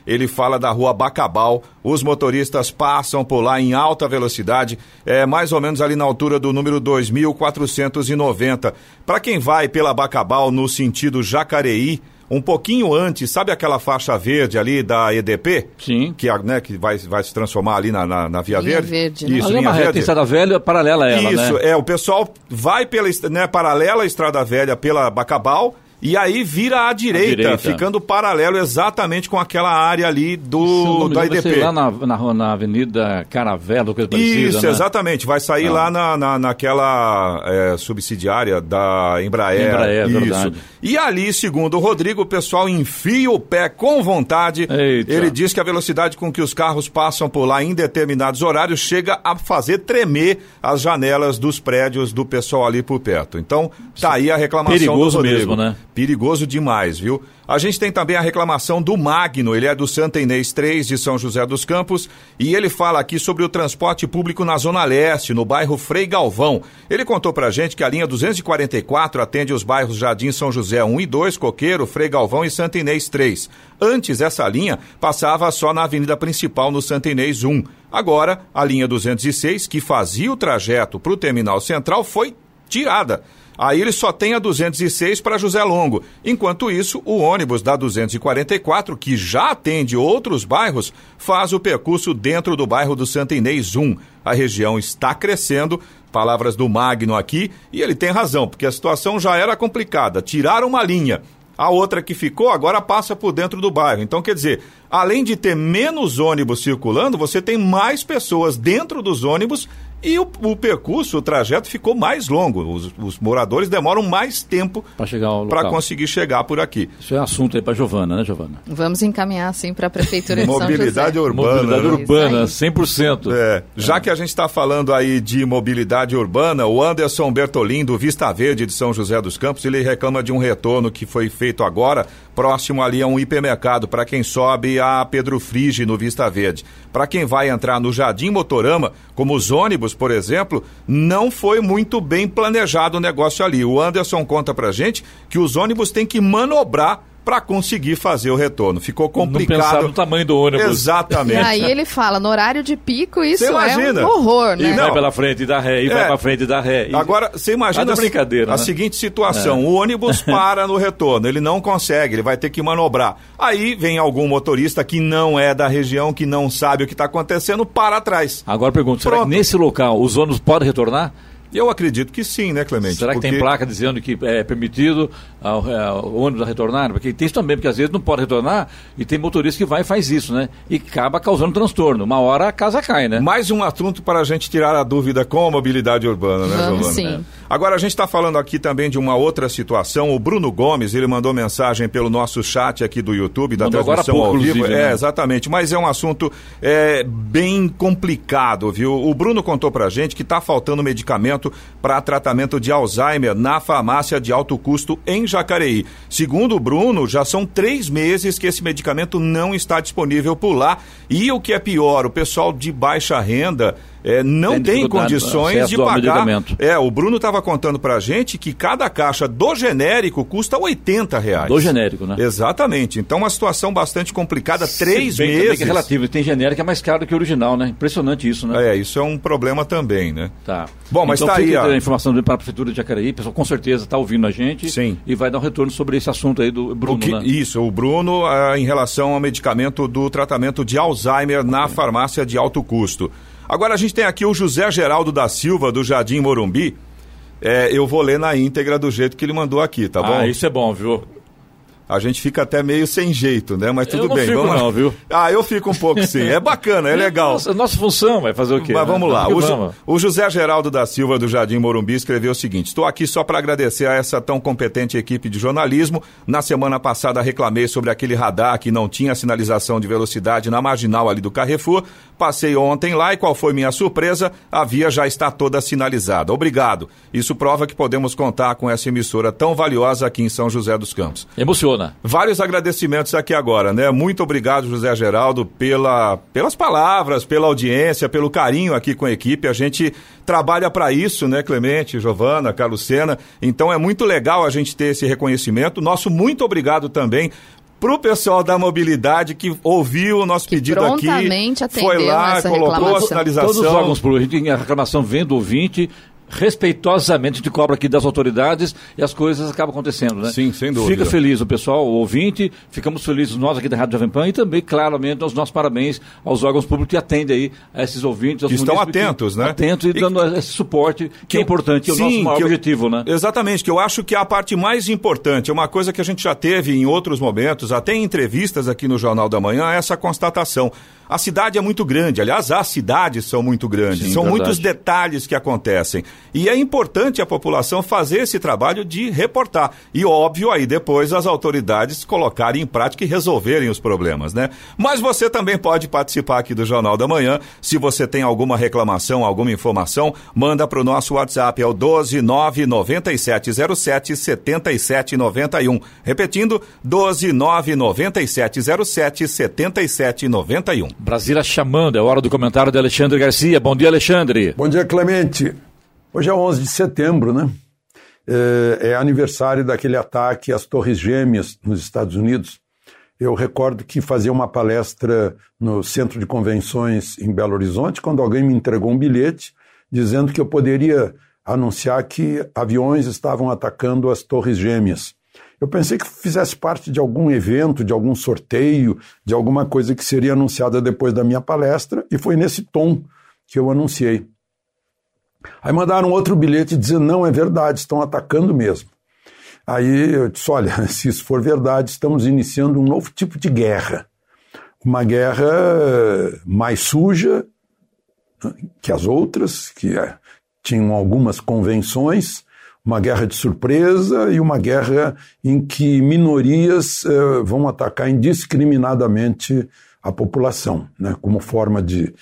ele fala da rua Bacabal, os motoristas passam por lá em alta velocidade, é mais ou menos ali na altura do número 2490. Para quem vai pela Bacabal no sentido Jacareí, um pouquinho antes, sabe aquela faixa verde ali da EDP? Sim. Que, né, que vai, vai se transformar ali na, na, na Via Linha Verde? verde, né? Isso, é linha verde. tem Estrada Velha paralela a ela, Isso, né? é, o pessoal vai pela né, paralela à Estrada Velha pela Bacabal e aí vira à direita, direita. ficando paralelo exatamente com aquela área ali do da engano, vai IDP. ser lá na, na, na Avenida Caravela, coisa parecida, Isso, né? exatamente. Vai sair Ah. lá na, na, naquela é, subsidiária da Embraer. Embraer, Isso. verdade. E ali, segundo o Rodrigo, o pessoal enfia o pé com vontade. Eita. Ele diz que a velocidade com que os carros passam por lá em determinados horários chega a fazer tremer as janelas dos prédios do pessoal ali por perto. Então, tá aí a reclamação Perigoso do Rodrigo. mesmo, né? Perigoso demais, viu? A gente tem também a reclamação do Magno, ele é do Santa Inês 3 de São José dos Campos e ele fala aqui sobre o transporte público na Zona Leste, no bairro Frei Galvão. Ele contou pra gente que a linha 244 atende os bairros Jardim São José 1 e 2, Coqueiro, Frei Galvão e Santa Inês 3. Antes, essa linha passava só na avenida principal no Santa Inês 1. Agora, a linha 206, que fazia o trajeto para o terminal central, foi tirada. Aí ele só tem a 206 para José Longo. Enquanto isso, o ônibus da 244, que já atende outros bairros, faz o percurso dentro do bairro do Santa Inês 1. A região está crescendo, palavras do Magno aqui, e ele tem razão, porque a situação já era complicada. Tiraram uma linha. A outra que ficou agora passa por dentro do bairro. Então, quer dizer, além de ter menos ônibus circulando, você tem mais pessoas dentro dos ônibus e o, o percurso, o trajeto ficou mais longo. Os, os moradores demoram mais tempo para conseguir chegar por aqui. Isso é assunto aí para Giovana, né, Giovana? Vamos encaminhar assim para a prefeitura de Mobilidade São José. urbana. Mobilidade né? urbana, 100%. É. Já é. que a gente está falando aí de mobilidade urbana, o Anderson Bertolin do Vista Verde de São José dos Campos, ele reclama de um retorno que foi feito agora, próximo ali a um hipermercado, para quem sobe a Pedro Frige no Vista Verde. Para quem vai entrar no Jardim Motorama, como os ônibus, por exemplo, não foi muito bem planejado o negócio ali. O Anderson conta pra gente que os ônibus têm que manobrar para conseguir fazer o retorno. Ficou complicado. Não pensar no tamanho do ônibus. Exatamente. E aí ele fala, no horário de pico, isso é um horror, né? E vai pela frente e dá ré, e é. vai para frente e dá ré. E... Agora, você imagina brincadeira, a, né? seguinte situação, é. o ônibus para no retorno, ele não consegue, ele vai ter que manobrar. Aí vem algum motorista que não é da região, que não sabe o que está acontecendo, para atrás. Agora pergunto, será que nesse local os ônibus podem retornar? Eu acredito que sim, né, Clemente? Será que porque... tem placa dizendo que é permitido ao, ao ônibus a retornar? Porque tem isso também, porque às vezes não pode retornar e tem motorista que vai e faz isso, né? E acaba causando transtorno. Uma hora a casa cai, né? Mais um assunto para a gente tirar a dúvida com a mobilidade urbana, né, Vamos, Sim. É. Agora a gente está falando aqui também de uma outra situação. O Bruno Gomes, ele mandou mensagem pelo nosso chat aqui do YouTube, da mandou transmissão pouco, ao vivo. Né? É, exatamente. Mas é um assunto é, bem complicado, viu? O Bruno contou pra gente que está faltando medicamento para tratamento de Alzheimer na farmácia de alto custo em Jacareí. Segundo o Bruno, já são três meses que esse medicamento não está disponível por lá. E o que é pior, o pessoal de baixa renda é, não tem, tem condições de pagar. É, o Bruno estava contando para a gente que cada caixa do genérico custa 80 reais. Do genérico, né? Exatamente. Então, uma situação bastante complicada, três bem, meses. Que é relativo. Tem genérico que é mais caro que o original, né? Impressionante isso, né? É, isso é um problema também, né? Tá. Bom, mas então, tá aí. a informação para a Prefeitura de Jacareí, o pessoal com certeza está ouvindo a gente. Sim. E vai dar um retorno sobre esse assunto aí do Bruno, que, né? Isso, o Bruno, ah, em relação ao medicamento do tratamento de Alzheimer na farmácia de alto custo. Agora a gente tem aqui o José Geraldo da Silva, do Jardim Morumbi. É, eu vou ler na íntegra do jeito que ele mandou aqui, tá bom? Ah, isso é bom, viu? A gente fica até meio sem jeito, né? Mas tudo eu não bem. Fico vamos não, viu? Ah, eu fico um pouco sim. É bacana, é legal. Nossa, nossa função vai fazer o quê? Mas né? vamos lá. O, o, José Geraldo da Silva, do Jardim Morumbi, escreveu o seguinte: Estou aqui só para agradecer a essa tão competente equipe de jornalismo. Na semana passada reclamei sobre aquele radar que não tinha sinalização de velocidade na marginal ali do Carrefour. Passei ontem lá e qual foi minha surpresa? A via já está toda sinalizada. Obrigado. Isso prova que podemos contar com essa emissora tão valiosa aqui em São José dos Campos. Emociona. Vários agradecimentos aqui agora, né? Muito obrigado, José Geraldo, pela, pelas palavras, pela audiência, pelo carinho aqui com a equipe. A gente trabalha para isso, né, Clemente, Giovana, Carlos Sena. Então é muito legal a gente ter esse reconhecimento. Nosso muito obrigado também para o pessoal da mobilidade que ouviu o nosso que pedido aqui, foi lá, colocou reclamação. a sinalização. Todos os órgãos públicos, a gente tem a reclamação vendo do ouvinte, respeitosamente a gente cobra aqui das autoridades e as coisas acabam acontecendo, né? Sim, sem dúvida. Fica feliz o pessoal, o ouvinte, ficamos felizes nós aqui da Rádio Jovem Pan e também, claramente, os nossos parabéns aos órgãos públicos que atendem aí a esses ouvintes. Que estão atentos, que, né? Atentos e, e dando esse suporte que, que é importante, é o nosso maior objetivo, né? Exatamente, que eu acho que é a parte mais importante, é uma coisa que a gente já teve em outros momentos, até em entrevistas aqui no Jornal da Manhã, essa constatação. A cidade é muito grande, aliás, as cidades são muito grandes, Sim, são verdade. muitos detalhes que acontecem. E é importante a população fazer esse trabalho de reportar. E óbvio, aí depois as autoridades colocarem em prática e resolverem os problemas, né? Mas você também pode participar aqui do Jornal da Manhã. Se você tem alguma reclamação, alguma informação, manda para o nosso WhatsApp, é o 1299707 7791. Repetindo, 1299707 7791. Brasília chamando, é hora do comentário de Alexandre Garcia. Bom dia, Alexandre. Bom dia, Clemente. Hoje é 11 de setembro, né? É, é aniversário daquele ataque às Torres Gêmeas nos Estados Unidos. Eu recordo que fazia uma palestra no Centro de Convenções em Belo Horizonte, quando alguém me entregou um bilhete dizendo que eu poderia anunciar que aviões estavam atacando as Torres Gêmeas. Eu pensei que fizesse parte de algum evento, de algum sorteio, de alguma coisa que seria anunciada depois da minha palestra, e foi nesse tom que eu anunciei. Aí mandaram outro bilhete dizendo: não, é verdade, estão atacando mesmo. Aí eu disse: olha, se isso for verdade, estamos iniciando um novo tipo de guerra. Uma guerra mais suja que as outras, que é, tinham algumas convenções, uma guerra de surpresa e uma guerra em que minorias uh, vão atacar indiscriminadamente a população, né, como forma de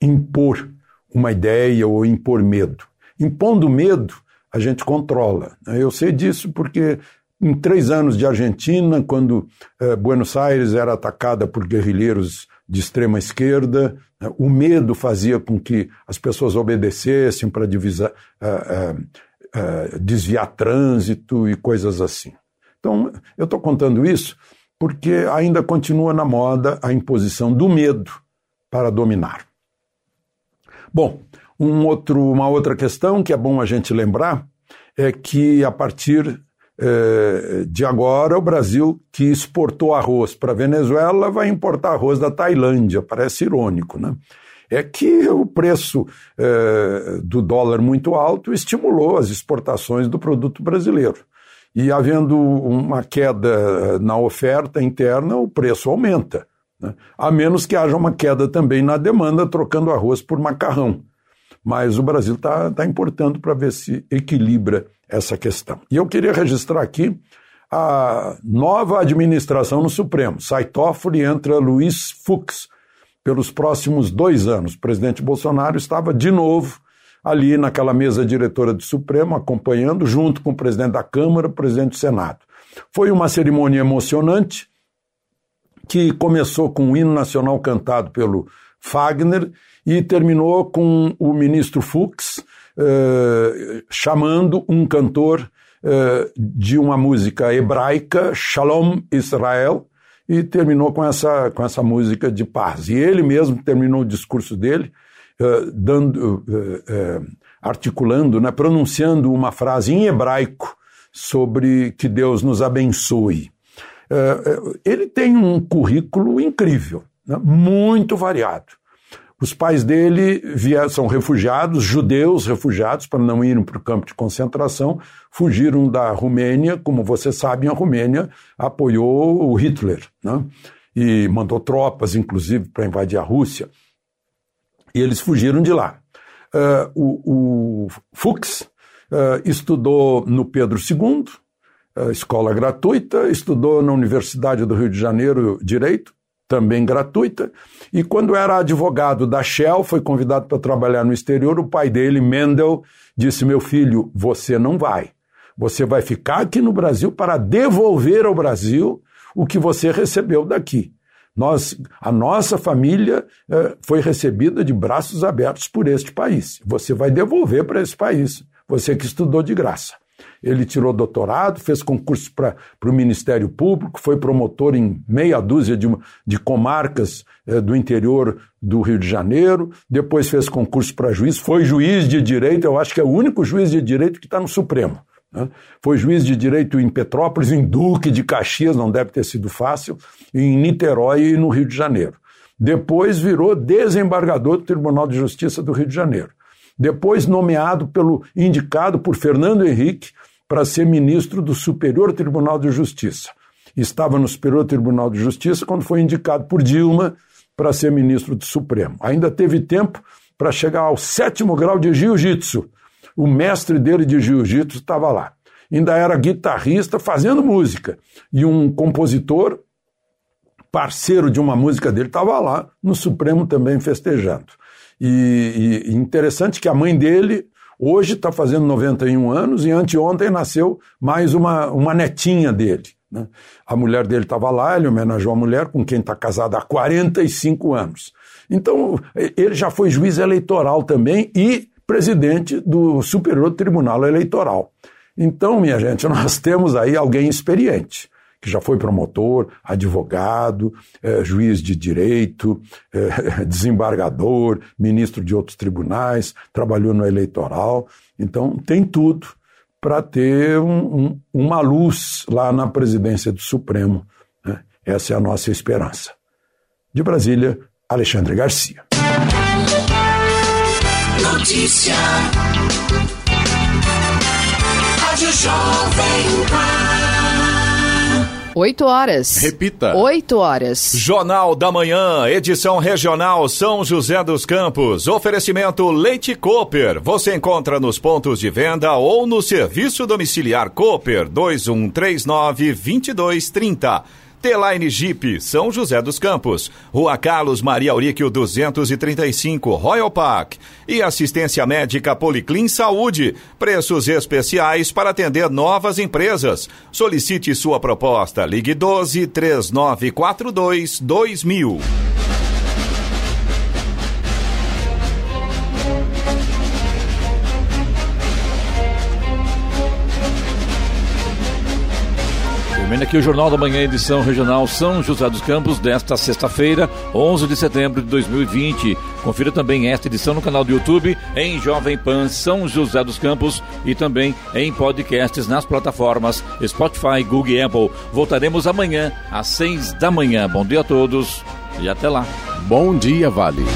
impor uma ideia ou impor medo. Impondo medo, a gente controla. Né? Eu sei disso porque em três anos de Argentina, quando uh, Buenos Aires era atacada por guerrilheiros de extrema esquerda, né, o medo fazia com que as pessoas obedecessem para divisar. Uh, uh, uh, desviar trânsito e coisas assim. Então, eu estou contando isso porque ainda continua na moda a imposição do medo para dominar. Bom, um outro, uma outra questão que é bom a gente lembrar é que a partir eh, de agora o Brasil que exportou arroz para a Venezuela vai importar arroz da Tailândia. Parece irônico, né? É que o preço é, do dólar muito alto estimulou as exportações do produto brasileiro. E havendo uma queda na oferta interna, o preço aumenta. Né? A menos que haja uma queda também na demanda, trocando arroz por macarrão. Mas o Brasil está tá importando para ver se equilibra essa questão. E eu queria registrar aqui a nova administração no Supremo. Sai Toffoli, entra Luiz Fux, pelos próximos dois anos. O presidente Bolsonaro estava de novo ali naquela mesa diretora do Supremo, acompanhando, junto com o presidente da Câmara, o presidente do Senado. Foi uma cerimônia emocionante que começou com o hino nacional cantado pelo Fagner e terminou com o ministro Fux eh, chamando um cantor eh, de uma música hebraica, Shalom Israel, e terminou com essa, com essa música de paz. E ele mesmo terminou o discurso dele uh, dando, uh, uh, articulando, né, pronunciando uma frase em hebraico sobre que Deus nos abençoe. ele tem um currículo incrível, né, muito variado. Os pais dele vieram, são refugiados, judeus refugiados, para não irem para o campo de concentração, fugiram da Romênia. Como você sabe, a Romênia apoiou o Hitler né? e mandou tropas, inclusive, para invadir a Rússia. E eles fugiram de lá. Uh, o, o, Fuchs uh, estudou no Pedro II, uh, escola gratuita, estudou na Universidade do Rio de Janeiro Direito, também gratuita. E quando era advogado da Shell, foi convidado para trabalhar no exterior, o pai dele, Mendel, disse: Meu filho, você não vai. Você vai ficar aqui no Brasil para devolver ao Brasil o que você recebeu daqui. Nós, a nossa família eh, foi recebida de braços abertos por este país. Você vai devolver para esse país, você que estudou de graça. Ele tirou doutorado, fez concurso para o Ministério Público, foi promotor em meia dúzia de, de comarcas eh, do interior do Rio de Janeiro, depois fez concurso para juiz, foi juiz de direito, eu acho que é o único juiz de direito que está no Supremo. Né? Foi juiz de direito em Petrópolis, em Duque de Caxias, não deve ter sido fácil, em Niterói e no Rio de Janeiro. Depois virou desembargador do Tribunal de Justiça do Rio de Janeiro depois nomeado pelo indicado por Fernando Henrique para ser ministro do Superior Tribunal de Justiça. Estava no Superior Tribunal de Justiça quando foi indicado por Dilma para ser ministro do Supremo. Ainda teve tempo para chegar ao sétimo grau de jiu-jitsu, o mestre dele de jiu-jitsu estava lá. Ainda era guitarrista fazendo música. E um compositor, parceiro de uma música dele, estava lá no Supremo também festejando. E, e interessante que a mãe dele hoje está fazendo 91 anos e anteontem nasceu mais uma, uma netinha dele. Né? A mulher dele estava lá, ele homenageou a mulher com quem está casado há 45 anos. Então, ele já foi juiz eleitoral também e presidente do Superior Tribunal Eleitoral. Então, minha gente, nós temos aí alguém experiente, que já foi promotor, advogado, é, juiz de direito, é, desembargador, ministro de outros tribunais, trabalhou no eleitoral. Então, tem tudo para ter um, um, uma luz lá na presidência do Supremo. Né? Essa é a nossa esperança. De Brasília, Alexandre Garcia. Notícia. Rádio Jovem Pan. Oito horas. Repita. Oito horas. Jornal da Manhã, edição regional São José dos Campos. Oferecimento Leite Cooper. Você encontra nos pontos de venda ou no serviço domiciliar Cooper 2139 2230. T-Line Jeep, São José dos Campos, Rua Carlos Maria Auríquio 235, Royal Park. E assistência médica Policlin Saúde, preços especiais para atender novas empresas. Solicite sua proposta, ligue 12 3942 2000. Termina aqui o Jornal da Manhã, edição regional São José dos Campos, desta sexta-feira, 11 de setembro de 2020. Confira também esta edição no canal do YouTube, em Jovem Pan São José dos Campos e também em podcasts nas plataformas Spotify, Google e Apple. Voltaremos amanhã, às seis da manhã. Bom dia a todos e até lá. Bom dia, Vale.